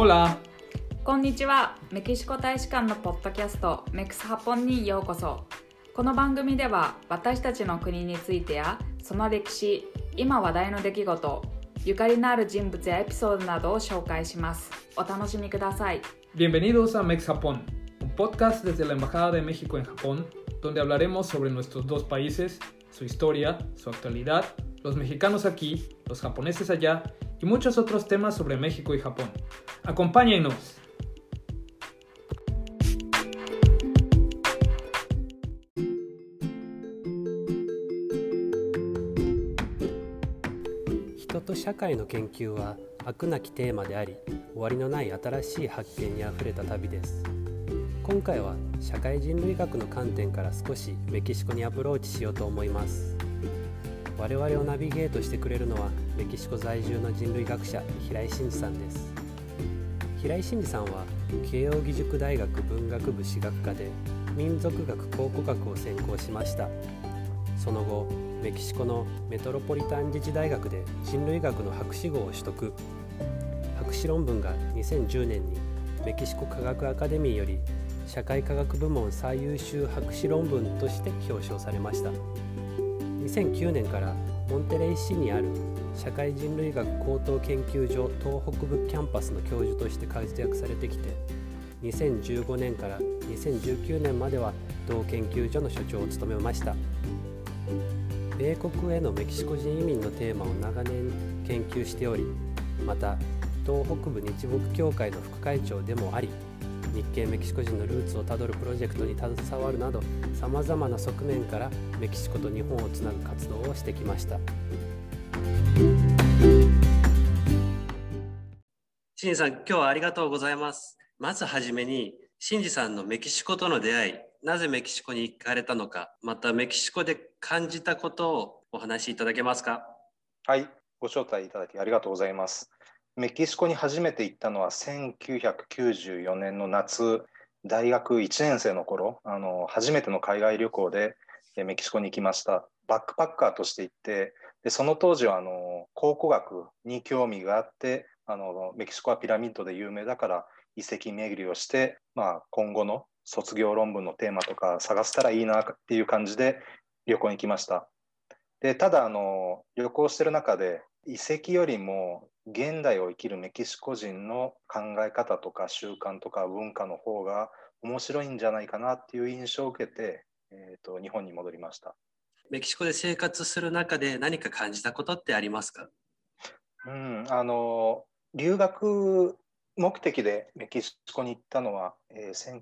Hola! こんにちはメキシコ大使館のポッドキャストメクスハポンにようこそこの番組では私たちの国についてやその歴史今話題の出来事ゆかりのある人物やエピソードなどを紹介しますお楽しみください Bienvenidos a Mex Japón, un podcast desde la Embajada de México en Japón, donde hablaremos sobre nuestros dos países, su historia, su actualidad, los mexicanos aquí, los japoneses allá y muchos otros temas sobre México y Japón. Acompáñenos. 人と社会の研究は飽くなきテーマであり終わりのない新しい発見にあふれた旅です今回は社会人類学の観点から少しメキシコにアプローチしようと思います我々をナビゲートしてくれるのはメキシコ在住の人類学者平井真二さんです。平井真二さんは慶應義塾大学文学部史学科で民族学考古学を専攻しました。その後メキシコのメトロポリタン自治大学で人類学の博士号を取得。博士論文が2010年にメキシコ科学アカデミーより社会科学部門最優秀博士論文として表彰されました。2009年からモンテレイ市にある社会人類学高等研究所東北部キャンパスの教授として活躍されてきて2015年から2019年までは同研究所の所長を務めました。米国へのメキシコ人移民のテーマを長年研究しておりまた東北部日木協会の副会長でもあり日系メキシコ人のルーツをたどるプロジェクトに携わるなどさまざまな側面からメキシコと日本をつなぐ活動をしてきました。新次さん今日はありがとうございます。まずはじめに新次さんのメキシコとの出会いなぜメキシコに行かれたのかまたメキシコで感じたことをお話しいただけますか？はい、ご招待いただきありがとうございます。メキシコに初めて行ったのは1994年の夏、大学1年生の頃、あの初めての海外旅行でメキシコに行きました。バックパッカーとして行って、でその当時はあの考古学に興味があってあの、メキシコはピラミッドで有名だから遺跡巡りをして、まあ、今後の卒業論文のテーマとか探せたらいいなっていう感じで旅行に行きました。でただあの旅行してる中で遺跡よりも現代を生きるメキシコ人の考え方とか習慣とか文化の方が面白いんじゃないかなっていう印象を受けて、えー、と日本に戻りました。メキシコで生活する中で何か感じたことってありますか？うん、あの留学目的でメキシコに行ったのは、えー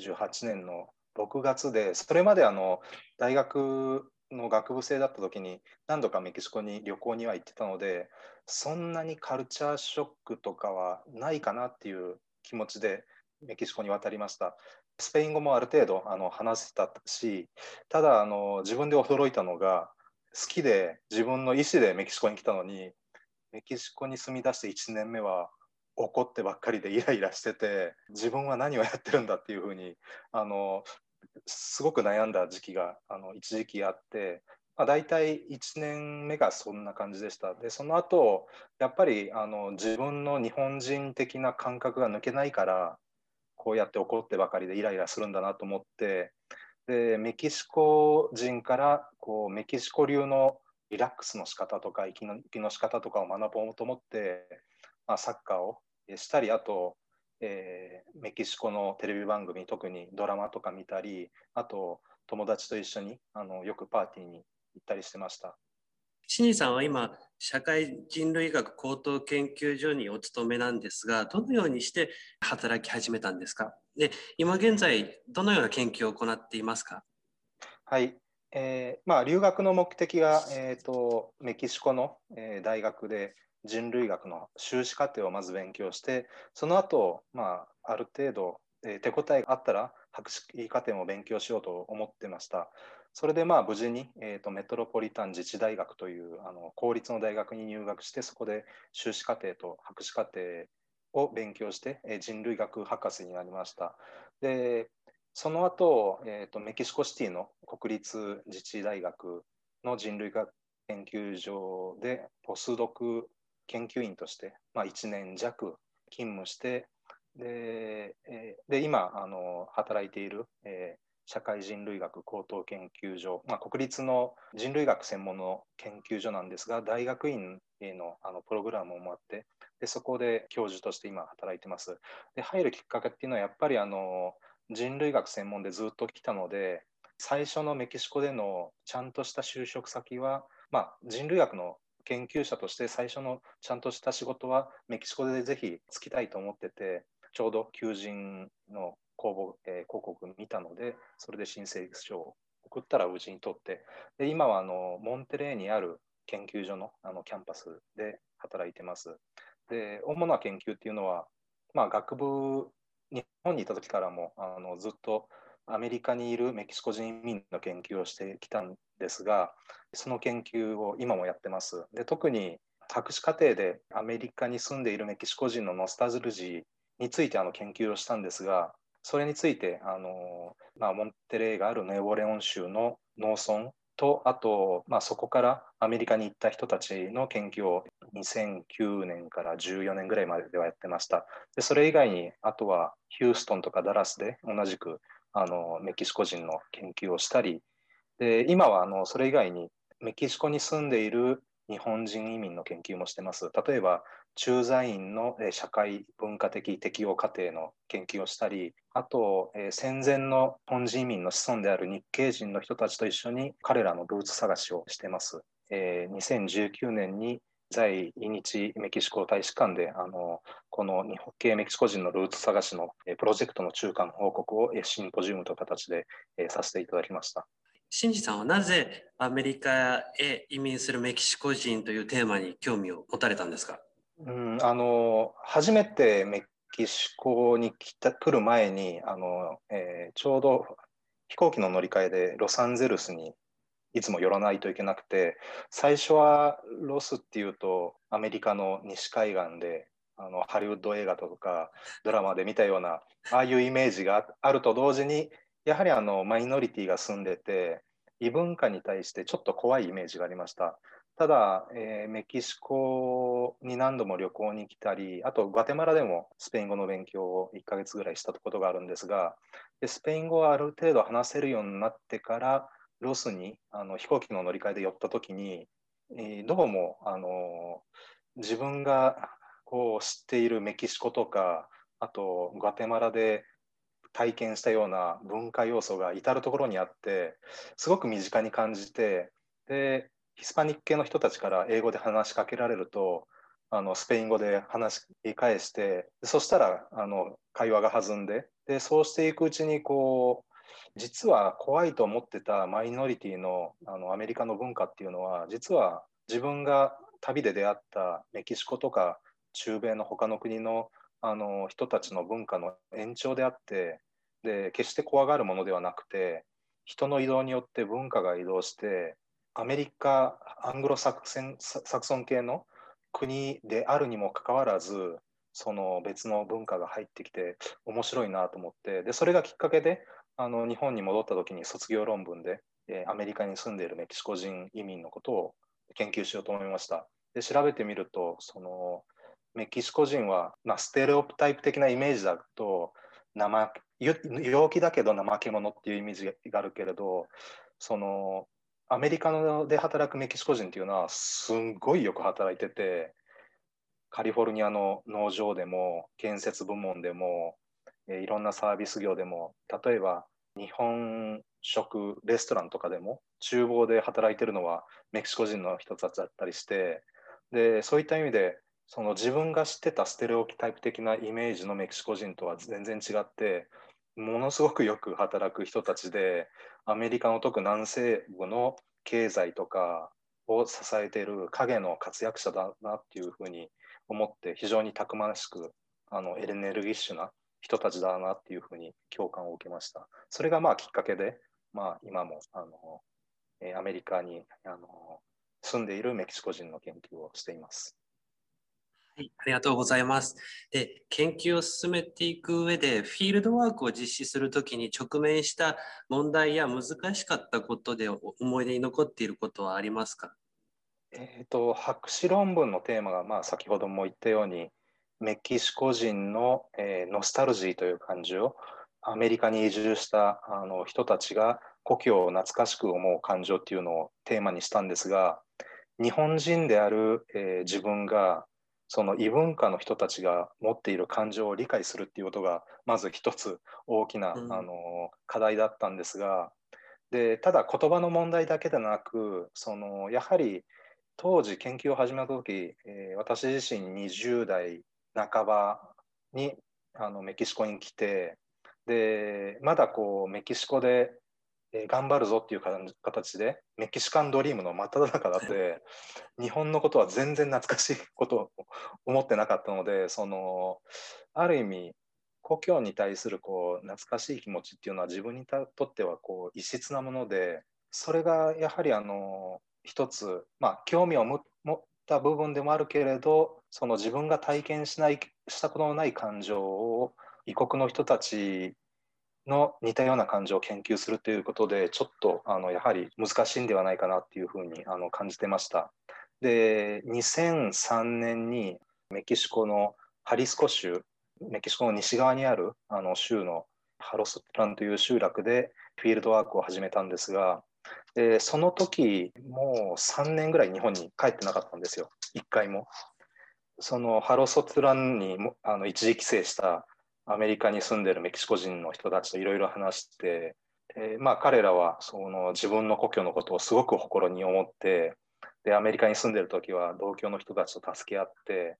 1998年の6月でそれまであの大学の学部生だった時に何度かメキシコに旅行には行ってたのでそんなにカルチャーショックとかはないかなっていう気持ちでメキシコに渡りました。スペイン語もある程度あの話せたしただあの自分で驚いたのが好きで自分の意思でメキシコに来たのにメキシコに住み出して1年目は怒ってばっかりでイライラしてて自分は何をやってるんだっていうふうにあのすごく悩んだ時期があの一時期あって、まあ、大体1年目がそんな感じでした。でその後やっぱりあの自分の日本人的な感覚が抜けないからこうやって怒ってばかりでイライラするんだなと思ってでメキシコ人からこうメキシコ流のリラックスの仕方とか息の息の仕方とかを学ぼうと思って、まあ、サッカーをしたりあとえーメキシコのテレビ番組特にドラマとか見たりあと友達と一緒にあのよくパーティーに行ったりしてました。新次さんは今社会人類学高等研究所にお勤めなんですがどのようにして働き始めたんですか？で今現在どのような研究を行っていますか？はい、えーまあ、留学の目的が、えー、とメキシコの、えー大学で人類学の修士課程をまず勉強してその後、まあある程度、えー手応えがあったら博士課程も勉強しようと思ってました。それでまあ無事に、えー、とメトロポリタン自治大学というあの公立の大学に入学してそこで修士課程と博士課程を勉強して、えー人類学博士になりました。でその後、えー、とメキシコシティの国立自治大学の人類学研究所でポスドク研究員として、まあ、1年弱勤務してでえで今あの働いている、えー、社会人類学高等研究所、まあ、国立の人類学専門の研究所なんですが大学院へのあのプログラムもあってでそこで教授として今働いてます。で入るきっかけっていうのはやっぱりあの人類学専門でずっと来たので最初のメキシコでのちゃんとした就職先は、まあ、人類学の研究者として最初のちゃんとした仕事はメキシコでぜひつきたいと思っててちょうど求人の公募、えー、広告見たので、それで申請書を送ったらうちに取って、で今はあのモンテレーにある研究所のあのキャンパスで働いてます。で主な研究っていうのは、まあ、学部、日本にいた時からもあのずっとアメリカにいるメキシコ人移民の研究をしてきたんですが、その研究を今もやってます。で特に博士課程でアメリカに住んでいるメキシコ人のノスタルジーについてあの研究をしたんですが、それについてあの、まあ、モンテレーがあるネオレオン州の農村と、あと、まあ、そこからアメリカに行った人たちの研究を2009年から14年ぐらいまでではやってました。でそれ以外に、あとはヒューストンとかダラスで同じくあのメキシコ人の研究をしたり、で今はあのそれ以外にメキシコに住んでいる日本人移民の研究もしてます。例えば、駐在員の社会文化的適応過程の研究をしたり、あと、戦前の日本人移民の子孫である日系人の人たちと一緒に彼らのルーツ探しをしてます。2019年に在日メキシコ大使館であのこの日本系メキシコ人のルーツ探しのプロジェクトの中間報告をシンポジウムという形でさせていただきました。新次さんはなぜアメリカへ移民するメキシコ人というテーマに興味を持たれたんですか、うん、あの初めてメキシコに来た来る前にあの、えー、ちょうど飛行機の乗り換えでロサンゼルスにいつも寄らないといけなくて最初はロスっていうとアメリカの西海岸であのハリウッド映画とかドラマで見たようなああいうイメージがあると同時にやはりあのマイノリティが住んでて異文化に対してちょっと怖いイメージがありました。ただ、えー、メキシコに何度も旅行に来たり、あとグアテマラでもスペイン語の勉強を1ヶ月ぐらいしたことがあるんですが、でスペイン語はある程度話せるようになってから、ロスにあの飛行機の乗り換えで寄った時に、えー、どうもあの自分がこう知っているメキシコとか、あとグアテマラで体験したような文化要素が至る所にあってすごく身近に感じてでヒスパニック系の人たちから英語で話しかけられるとあのスペイン語で話し返してそしたらあの会話が弾んででそうしていくうちにこう実は怖いと思ってたマイノリティのあのアメリカの文化っていうのは実は自分が旅で出会ったメキシコとか中米の他の国のあの人たちの文化の延長であってで決して怖がるものではなくて人の移動によって文化が移動してアメリカアングロサクセンサクソン系の国であるにもかかわらずその別の文化が入ってきて面白いなと思ってでそれがきっかけであの日本に戻った時に卒業論文で、えアメリカに住んでいるメキシコ人移民のことを研究しようと思いました。で調べてみるとそのメキシコ人は、まあ、ステレオタイプ的なイメージだと生陽気だけど怠け者っていうイメージがあるけれどそのアメリカで働くメキシコ人っていうのはすんごいよく働いててカリフォルニアの農場でも建設部門でもいろんなサービス業でも例えば日本食レストランとかでも厨房で働いてるのはメキシコ人の人たちだったりしてでそういった意味でその自分が知ってたステレオタイプ的なイメージのメキシコ人とは全然違ってものすごくよく働く人たちでアメリカの特南西部の経済とかを支えている影の活躍者だなっていうふうに思って非常にたくましくあのエネルギッシュな人たちだなっていうふうに共感を受けました。それがまあきっかけで、まあ、今もあのアメリカにあの住んでいるメキシコ人の研究をしています。はい、ありがとうございます。で、研究を進めていく上で、フィールドワークを実施するときに直面した問題や難しかったことで思い出に残っていることはありますか？えーと、博士論文のテーマが、まあ、先ほども言ったように、メキシコ人の、えー、ノスタルジーという感じをアメリカに移住したあの人たちが故郷を懐かしく思う感情っていうのをテーマにしたんですが日本人である、えー、自分がその異文化の人たちが持っている感情を理解するっていうことがまず一つ大きな、うん、あの課題だったんですがでただ言葉の問題だけでなくそのやはり当時研究を始めた時、えー、私自身20代半ばにあのメキシコに来てでまだこうメキシコで、えー、頑張るぞっていう形でメキシカンドリームの真っ只中だって 日本のことは全然懐かしいことを思ってなかったのでそのある意味故郷に対するこう懐かしい気持ちっていうのは自分にとってはこう異質なものでそれがやはりあの一つ、まあ、興味を持った部分でもあるけれどその自分が体験しないしたことのない感情を異国の人たちの似たような感情を研究するということでちょっとあのやはり難しいんではないかなっていうふうにあの感じてました。で2003年にメキシコのハリスコ州メキシコの西側にあるあの州のハロストランという集落でフィールドワークを始めたんですが、でその時もう3年ぐらい日本に帰ってなかったんですよ、1回も。そのハロソトランにあの一時帰省したアメリカに住んでるメキシコ人の人たちといろいろ話して、でまあ、彼らはその自分の故郷のことをすごく誇りに思ってでアメリカに住んでる時は同郷の人たちと助け合って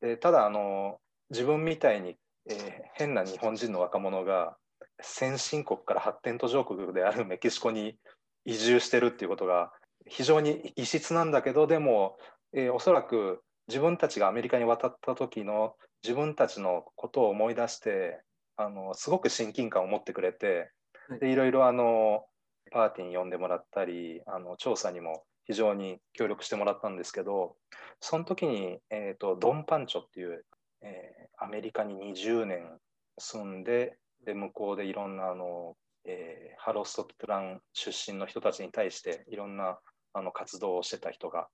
でただあの自分みたいに、えー、変な日本人の若者が先進国から発展途上国であるメキシコに移住してるっていうことが非常に異質なんだけどでも、えー、おそらく自分たちがアメリカに渡った時の自分たちのことを思い出してあのすごく親近感を持ってくれてでい。ろいろあのパーティーに呼んでもらったりあの調査にも非常に協力してもらったんですけどその時に、えーと、ドン・パンチョっていうえー、アメリカに20年住んでで向こうでいろんなあの、えー、ハローストットラン出身の人たちに対していろんなあの活動をしてた人が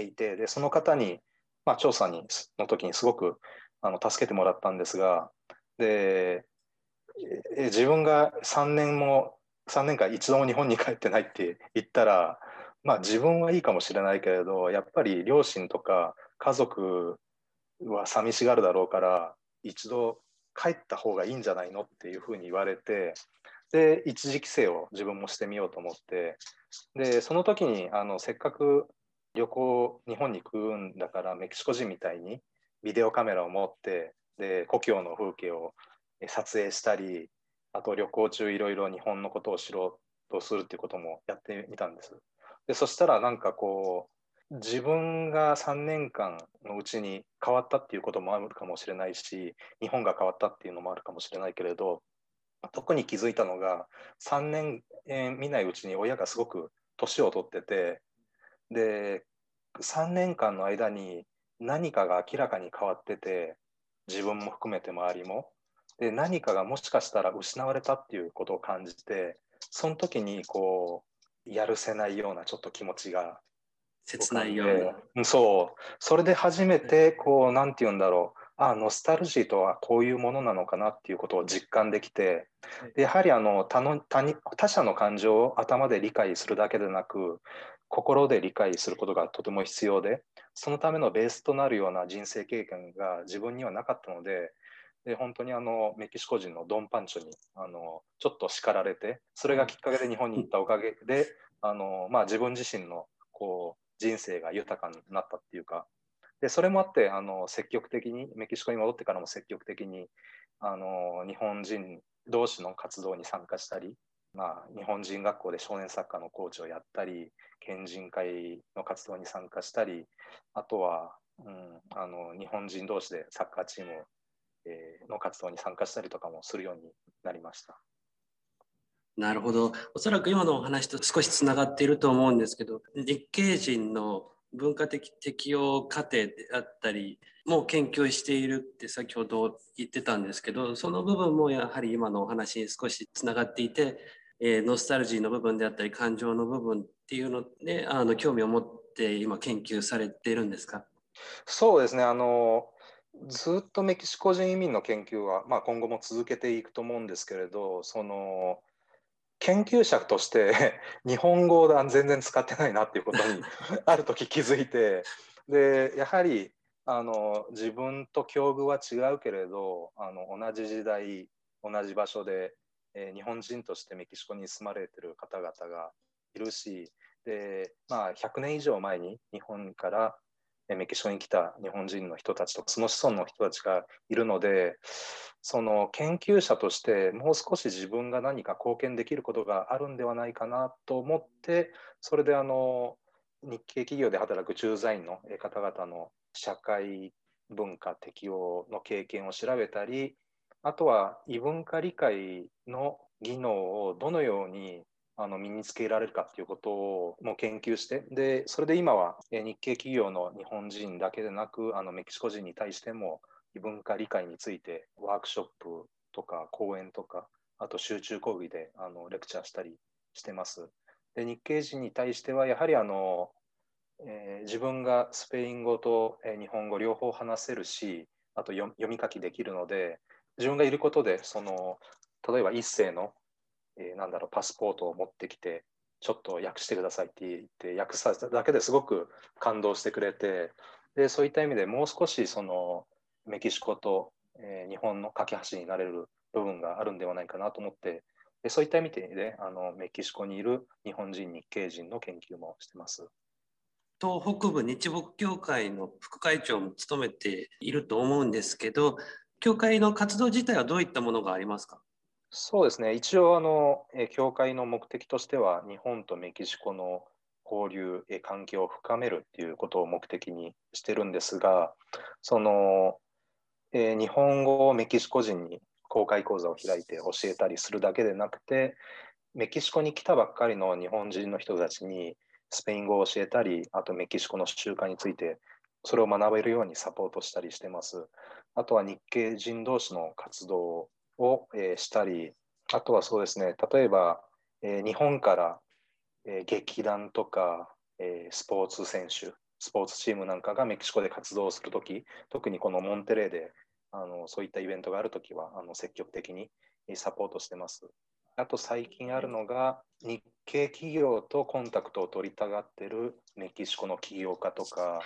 いてでその方に、まあ、調査にの時にすごくあの助けてもらったんですがで、自分が3年も3年間一度も日本に帰ってないって言ったらまあ自分はいいかもしれないけれどやっぱり両親とか家族は寂しがるだろうから一度帰った方がいいんじゃないのっていうふうに言われてで一時帰省を自分もしてみようと思ってでその時にあのせっかく旅行日本に行くんだからメキシコ人みたいにビデオカメラを持ってで故郷の風景を撮影したりあと旅行中いろいろ日本のことを知ろうとするっていうこともやってみたんです。でそしたらなんかこう自分が3年間のうちに変わったっていうこともあるかもしれないし日本が変わったっていうのもあるかもしれないけれど特に気づいたのが3年、見ないうちに親がすごく年を取っててで3年間の間に何かが明らかに変わってて自分も含めて周りもで何かがもしかしたら失われたっていうことを感じてその時にこうやるせないようなちょっと気持ちが切ないような。そう。それで初めて、こう、なんて言うんだろう。あノスタルジーとはこういうものなのかなっていうことを実感できて、でやはりあの他の他に他者の感情を頭で理解するだけでなく、心で理解することがとても必要で、そのためのベースとなるような人生経験が自分にはなかったので、で本当にあのメキシコ人のドン・パンチョにあのちょっと叱られて、それがきっかけで日本に行ったおかげで、あのまあ、自分自身のこう人生が豊かになったっていうか、でそれもあってあの積極的にメキシコに戻ってからも積極的にあの日本人同士の活動に参加したり、まあ、日本人学校で少年サッカーのコーチをやったり県人会の活動に参加したりあとは、うん、あの日本人同士でサッカーチーム、えー、の活動に参加したりとかもするようになりました。なるほど。おそらく今のお話と少しつながっていると思うんですけど、日系人の文化的適用過程であったりもう研究しているって先ほど言ってたんですけど、その部分もやはり今のお話に少しつながっていて、えー、ノスタルジーの部分であったり感情の部分っていうので、あの興味を持って今研究されてるんですか？そうですね。あのずっとメキシコ人移民の研究は、まあ、今後も続けていくと思うんですけれどその研究者として 日本語を全然使ってないなっていうことに ある時気づいてでやはりあの自分と境遇は違うけれどあの同じ時代同じ場所で、えー、日本人としてメキシコに住まれてる方々がいるしで、まあ、100年以上前に日本からメキシコに来た日本人の人たちとその子孫の人たちがいるのでその研究者としてもう少し自分が何か貢献できることがあるんではないかなと思ってそれであの日系企業で働く駐在員の方々の社会文化適応の経験を調べたりあとは異文化理解の技能をどのようにあの身につけられるかっていうことをもう研究してでそれで今は日系企業の日本人だけでなくあのメキシコ人に対しても異文化理解についてワークショップとか講演とかあと集中講義であのレクチャーしたりしてます。で日系人に対してはやはりあの、えー、自分がスペイン語と、え、日本語両方話せるしあと読み書きできるので自分がいることでその例えば一世のえー、なんだろう、パスポートを持ってきて、ちょっと訳してくださいって言って、訳させただけですごく感動してくれて、でそういった意味でもう少しそのメキシコと、えー、日本の架け橋になれる部分があるんではないかなと思って、でそういった意味で、あのメキシコにいる日本人、日系人の研究もしてます。東北部日木協会の副会長も務めていると思うんですけど、協会の活動自体はどういったものがありますか？そうですね、一応あの、協会の目的としては、日本とメキシコの交流、関係を深めるっていうことを目的にしてるんですが、その、え日本語をメキシコ人に公開講座を開いて教えたりするだけでなくて、メキシコに来たばっかりの日本人の人たちにスペイン語を教えたり、あとメキシコの習慣について、それを学べるようにサポートしたりしてます。あとは日系人同士の活動を、えー、したり、あとはそうですね、例えば、えー、日本から、えー、劇団とか、えー、スポーツ選手、スポーツチームなんかがメキシコで活動するとき、特にこのモンテレーであのそういったイベントがあるときはあの積極的にサポートしてます。あと最近あるのが日系企業とコンタクトを取りたがってるメキシコの起業家とか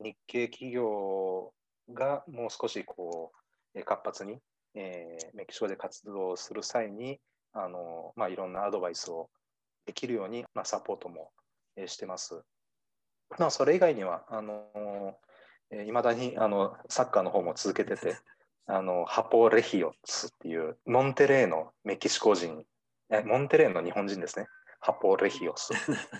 日系企業がもう少しこう活発にえー、メキシコで活動する際にあの、まあ、いろんなアドバイスをできるように、まあ、サポートも、え、してます。まあ、それ以外には、あのい、まだにあのサッカーの方も続けてて、あのハポレヒオスっていうモンテレーのメキシコ人、モンテレーの日本人ですね。ハポレヒオス。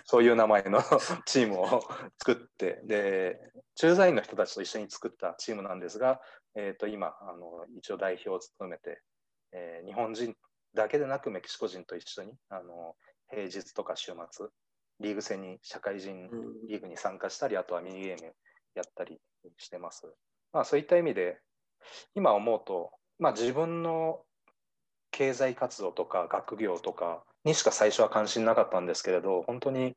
そういう名前の チームを作って、で、駐在員の人たちと一緒に作ったチームなんですが、えー、と今あの、一応代表を務めて、えー、日本人だけでなくメキシコ人と一緒にあの平日とか週末、リーグ戦に社会人リーグに参加したり、あとはミニゲームやったりしてます。まあ、そういった意味で、今思うと、まあ、自分の経済活動とか学業とかにしか最初は関心なかったんですけれど、本当に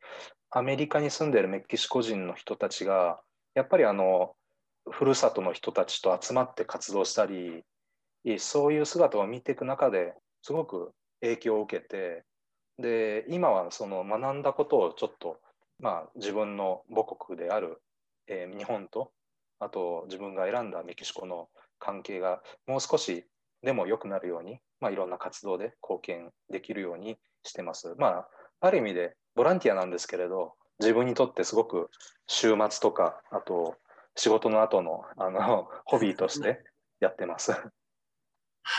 アメリカに住んでいるメキシコ人の人たちが、やっぱりあの、ふるさとの人たちと集まって活動したり、そういう姿を見ていく中ですごく影響を受けて、で、今はその学んだことをちょっと、まあ自分の母国である、えー、日本と、あと自分が選んだメキシコの関係がもう少しでも良くなるように、まあ、いろんな活動で貢献できるようにしてます。まあ、ある意味でボランティアなんですけれど、自分にとってすごく週末とか、あと仕事の後のあの ホビーとしてやってます。は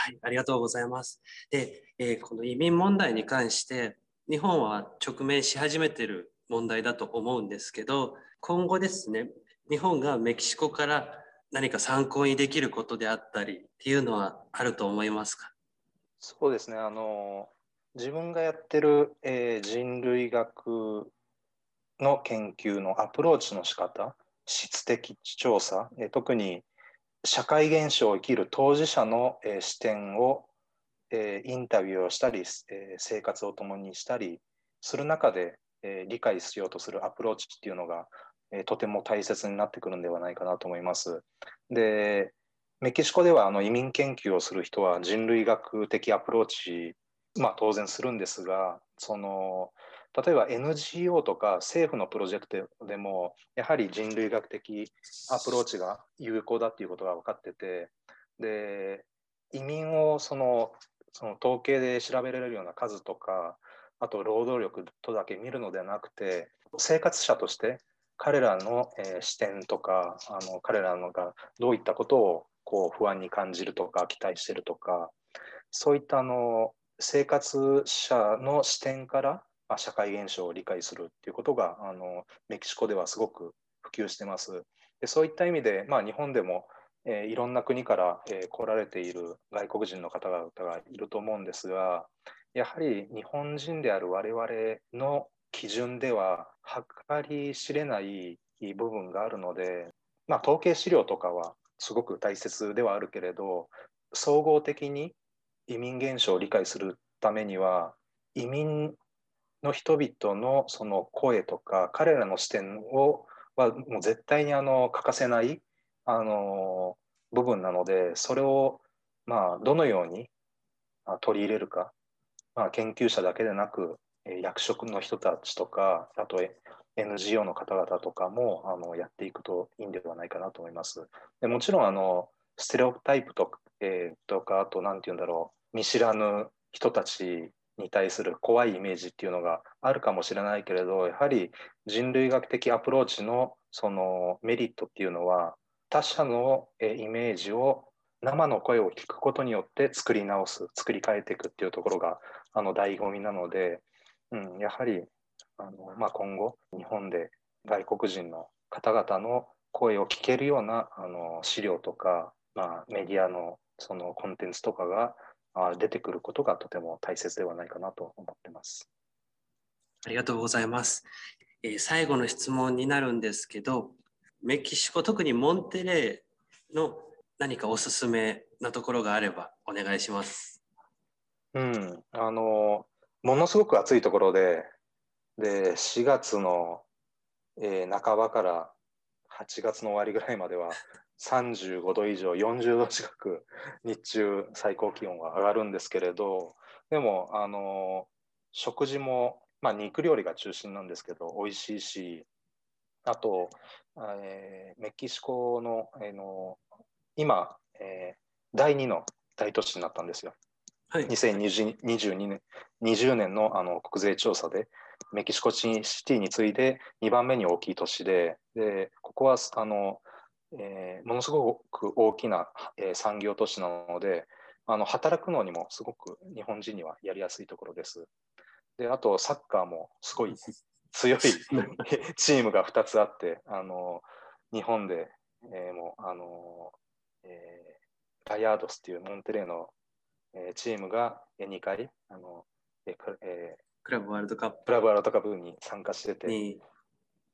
い、ありがとうございます。で、えー、この移民問題に関して、日本は直面し始めている問題だと思うんですけど、今後ですね、日本がメキシコから何か参考にできることであったりっていうのはあると思いますか？そうですね、あの自分がやってる、えー、人類学の研究のアプローチの仕方、質的調査、えー、特に社会現象を生きる当事者の、えー、視点を、え、インタビューをしたり、え、生活を共にしたりする中で、え、理解しようとするアプローチっていうのが、え、とても大切になってくるんではないかなと思います。で、メキシコではあの移民研究をする人は人類学的アプローチ、まあ、当然するんですがその例えば NGO とか政府のプロジェクトでもやはり人類学的アプローチが有効だっていうことが分かっててで移民をそのその統計で調べられるような数とかあと労働力とだけ見るのではなくて生活者として彼らの、えー、視点とかあの彼らのがどういったことをこう不安に感じるとか期待してるとかそういったあの生活者の視点から、まあ、社会現象を理解するっていうことがあのメキシコではすごく普及してます。でそういった意味で、まあ、日本でも、えー、いろんな国から、えー、来られている外国人の方々がいると思うんですがやはり日本人である我々の基準では計り知れない部分があるので、まあ、統計資料とかはすごく大切ではあるけれど総合的に移民現象を理解するためには移民の人々のその声とか彼らの視点をはもう絶対にあの欠かせないあの部分なのでそれをまあどのように取り入れるか、まあ、研究者だけでなく役職の人たちとかあと NGO の方々とかもあのやっていくといいんではないかなと思います。でもちろんあのステレオタイプとか,、えー、とかあと何て言うんだろう見知らぬ人たちに対する怖いイメージっていうのがあるかもしれないけれどやはり人類学的アプローチのそのメリットっていうのは他者のイメージを生の声を聞くことによって作り直す作り変えていくっていうところがあの醍醐味なので、うん、やはりあの、まあ、今後日本で外国人の方々の声を聞けるようなあの資料とか、まあ、メディアのそのコンテンツとかが出てくることがとても大切ではないかなと思ってます。ありがとうございます。えー、最後の質問になるんですけど、メキシコ、特にモンテレーの何かおすすめなところがあればお願いします。うん、あの、ものすごく暑いところで、で、4月の、えー、半ばから8月の終わりぐらいまでは35度以上、40度近く日中最高気温が上がるんですけれど、でも、あの、食事も、まあ、肉料理が中心なんですけど、美味しいし、あと、えー、メキシコの、えー、の今、えー、第2の大都市になったんですよ。はい、2022年 ,20 年のあの国税調査で、メキシコシティに次いで2番目に大きい都市で、でここはあの、えー、ものすごく大きな、えー、産業都市なのであの、働くのにもすごく日本人にはやりやすいところです。であと、サッカーもすごい強い チームが2つあって、あの日本で、えー、もうあの、えー、ライアードスっていうモンテレーの、えー、チームが2回あの、えーえー、クラブワールドカップ。クラブワールドカップに参加してて、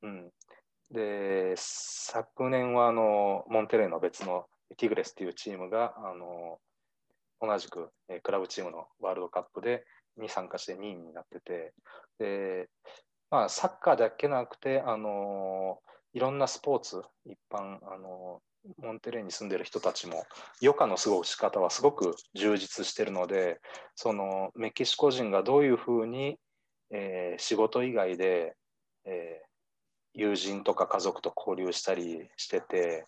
うん、で昨年はあのモンテレーの別のティグレスっていうチームがあの同じく、えクラブチームのワールドカップでに参加して2位になってて。で、まあ、サッカーだけなくてあのいろんなスポーツ一般あのモンテレーに住んでる人たちも余暇の過ごし方はすごく充実してるのでそのメキシコ人がどういうふうに、えー、仕事以外で、えー、友人とか家族と交流したりしてて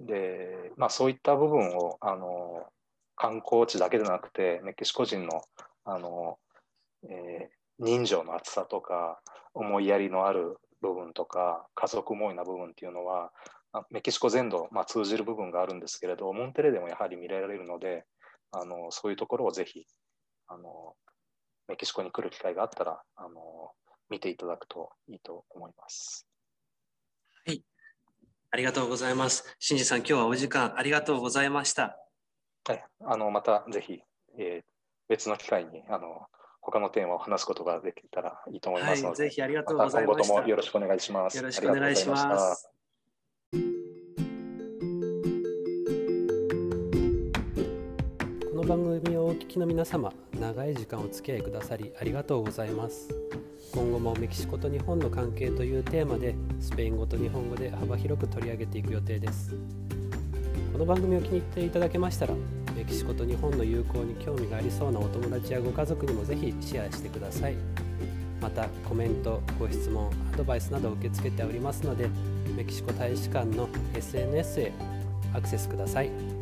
で、まあ、そういった部分をあの観光地だけでなくてメキシコ人のあの、えー、人情の厚さとか思いやりのある部分とか家族思いな部分っていうのはメキシコ全土、まあ、通じる部分があるんですけれど、モンテレでもやはり見られるので、あのそういうところをぜひあのメキシコに来る機会があったらあの見ていただくといいと思います。はい、ありがとうございます。新次さん、今日はお時間ありがとうございました。はい、あのまたぜひ、えー、別の機会にあの他のテーマを話すことができたらいいと思いますので、はい、ぜひありがとうございます。今後ともよろしくお願いします。よろしくお願いします。番組をお聞きの皆様長い時間お付き合いくださりありがとうございます。今後もメキシコと日本の関係というテーマでスペイン語と日本語で幅広く取り上げていく予定です。この番組を気に入っていただけましたらメキシコと日本の友好に興味がありそうなお友達やご家族にもぜひシェアしてください。またコメントご質問アドバイスなどを受け付けておりますのでメキシコ大使館の SNS へアクセスください。